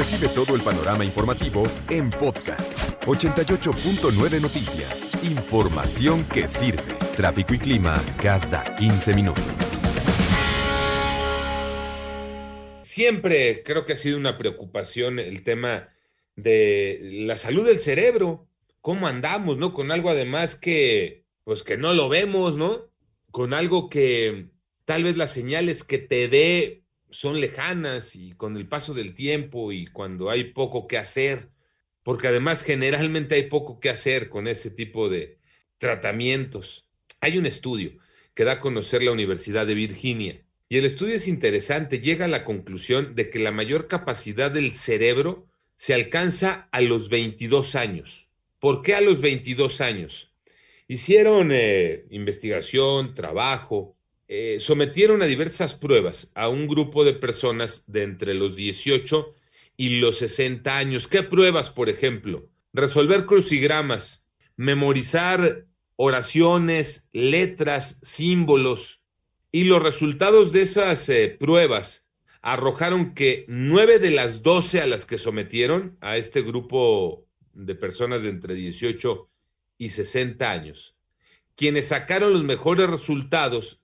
Recibe todo el panorama informativo en podcast. 88.9 Noticias. Información que sirve. Tráfico y clima cada 15 minutos. siempre creo que ha sido una preocupación el tema de la salud del cerebro, cómo andamos, ¿no? Con algo además que, pues que no lo vemos, ¿no? Con algo que tal vez las señales que te dé son lejanas y con el paso del tiempo y cuando hay poco que hacer, porque además generalmente hay poco que hacer con ese tipo de tratamientos. Hay un estudio que da a conocer la Universidad de Virginia y el estudio es interesante, llega a la conclusión de que la mayor capacidad del cerebro se alcanza a los 22 años. ¿Por qué a los 22 años? Hicieron eh, investigación, trabajo, eh, sometieron a diversas pruebas a un grupo de personas de entre los 18 y los 60 años. ¿Qué pruebas, por ejemplo? Resolver crucigramas, memorizar oraciones, letras, símbolos, y los resultados de esas eh, pruebas arrojaron que nueve de las doce a las que sometieron a este grupo de personas de entre 18 y 60 años, quienes sacaron los mejores resultados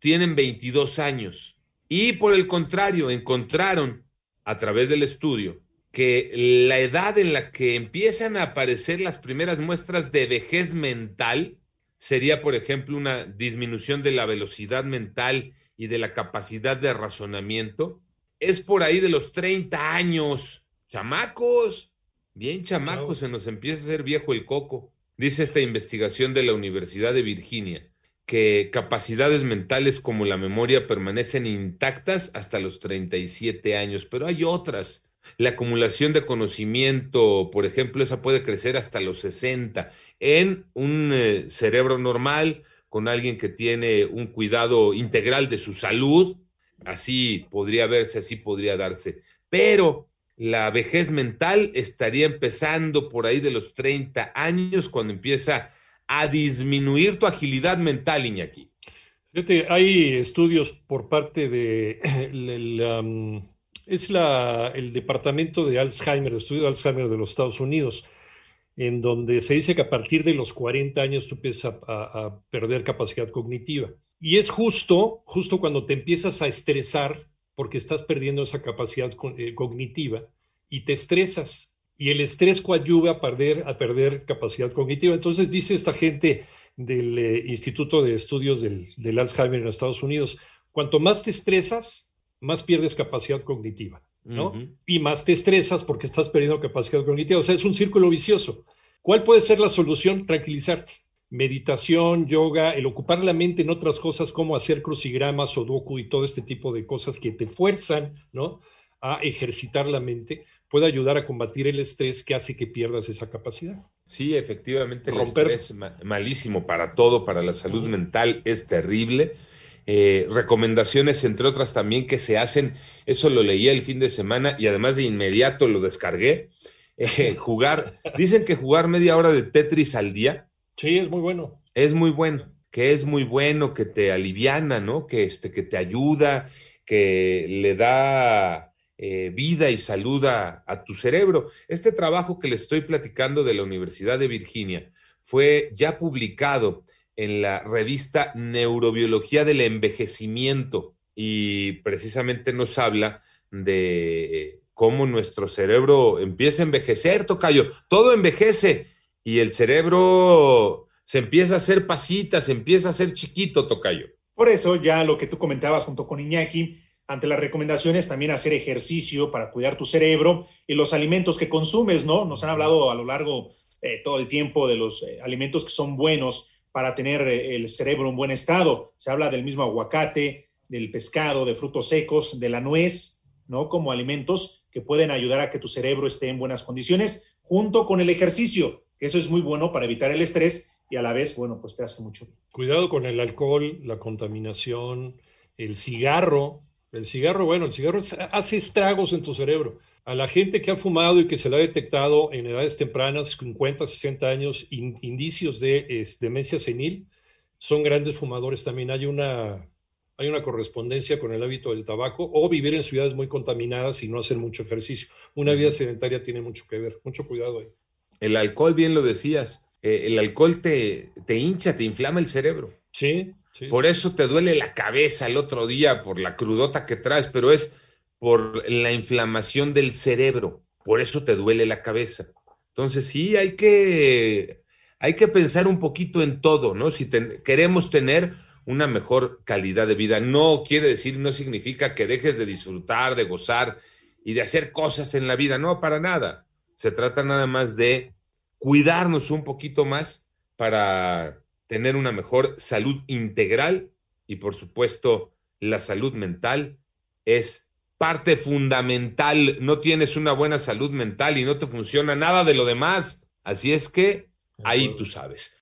tienen 22 años. Y por el contrario, encontraron a través del estudio que la edad en la que empiezan a aparecer las primeras muestras de vejez mental sería, por ejemplo, una disminución de la velocidad mental y de la capacidad de razonamiento. Es por ahí de los 30 años. Chamacos, bien chamacos, se nos empieza a hacer viejo el coco. Dice esta investigación de la Universidad de Virginia que capacidades mentales como la memoria permanecen intactas hasta los 37 años, pero hay otras la acumulación de conocimiento, por ejemplo, esa puede crecer hasta los 60 en un eh, cerebro normal, con alguien que tiene un cuidado integral de su salud. Así podría verse, así podría darse. Pero la vejez mental estaría empezando por ahí de los 30 años, cuando empieza a disminuir tu agilidad mental, Iñaki. Fíjate, hay estudios por parte de es la, el Departamento de Alzheimer, el estudio de Alzheimer de los Estados Unidos, en donde se dice que a partir de los 40 años tú empiezas a, perder capacidad cognitiva. Y es justo, justo cuando te empiezas a estresar porque estás perdiendo esa capacidad eh, cognitiva y te estresas. Y el estrés coadyuva a perder, a perder capacidad cognitiva. Entonces dice esta gente del eh, Instituto de Estudios del, del Alzheimer en Estados Unidos, cuanto más te estresas, más pierdes capacidad cognitiva, ¿no? Y más te estresas porque estás perdiendo capacidad cognitiva. O sea, es un círculo vicioso. ¿Cuál puede ser la solución? Tranquilizarte. Meditación, yoga, el ocupar la mente en otras cosas como hacer crucigramas, sudoku y todo este tipo de cosas que te fuerzan, ¿no? A ejercitar la mente, puede ayudar a combatir el estrés que hace que pierdas esa capacidad. Sí, efectivamente, el estrés malísimo para todo, para la salud mental, es terrible eh, recomendaciones, entre otras también que se hacen, eso lo leí el fin de semana y además de inmediato lo descargué, eh, jugar, dicen que jugar media hora de Tetris al día. Sí, es muy bueno. Es muy bueno, que es muy bueno, que te aliviana, ¿no? Que, este, que te ayuda, que le da eh, vida y salud a, tu cerebro. Este trabajo que le estoy platicando de la Universidad de Virginia fue ya publicado en la revista Neurobiología del Envejecimiento y precisamente nos habla de cómo nuestro cerebro empieza a envejecer, Tocayo. Todo envejece y el cerebro se empieza a hacer pasitas, se empieza a hacer chiquito, Tocayo. Por eso ya lo que tú comentabas junto con Iñaki, ante las recomendaciones también hacer ejercicio para cuidar tu cerebro y los alimentos que consumes, ¿no? Nos han hablado a lo largo eh, todo el tiempo de los eh, alimentos que son buenos para tener eh, el cerebro en buen estado. Se habla del mismo aguacate, del pescado, de frutos secos, de la nuez, ¿no? Como alimentos que pueden ayudar a que tu cerebro esté en buenas condiciones, junto con el ejercicio, que eso es muy bueno para evitar el estrés y a la vez, bueno, pues te hace mucho bien. Cuidado con el alcohol, la contaminación, el cigarro. El cigarro, bueno, el cigarro hace estragos en tu cerebro. A la gente que ha fumado y que se le ha detectado en edades tempranas, 50, 60 años, indicios de demencia senil, son grandes fumadores. También hay una, hay una correspondencia con el hábito del tabaco o vivir en ciudades muy contaminadas y no hacer mucho ejercicio. Una vida sedentaria tiene mucho que ver. Mucho cuidado ahí. El alcohol, bien lo decías, eh, el alcohol te, te hincha, te inflama el cerebro. Sí, Por eso te duele la cabeza el otro día, por la crudota que traes, pero es por la inflamación del cerebro. Por eso te duele la cabeza. Entonces sí, hay que, hay que pensar un poquito en todo, ¿no? Si queremos tener una mejor calidad de vida, no quiere decir, no significa que dejes de disfrutar, de gozar y de hacer cosas en la vida, no, para nada. Se trata nada más de cuidarnos un poquito más para tener una mejor salud integral y por supuesto la salud mental es parte fundamental. No tienes una buena salud mental y no te funciona nada de lo demás. Así es que ahí tú sabes.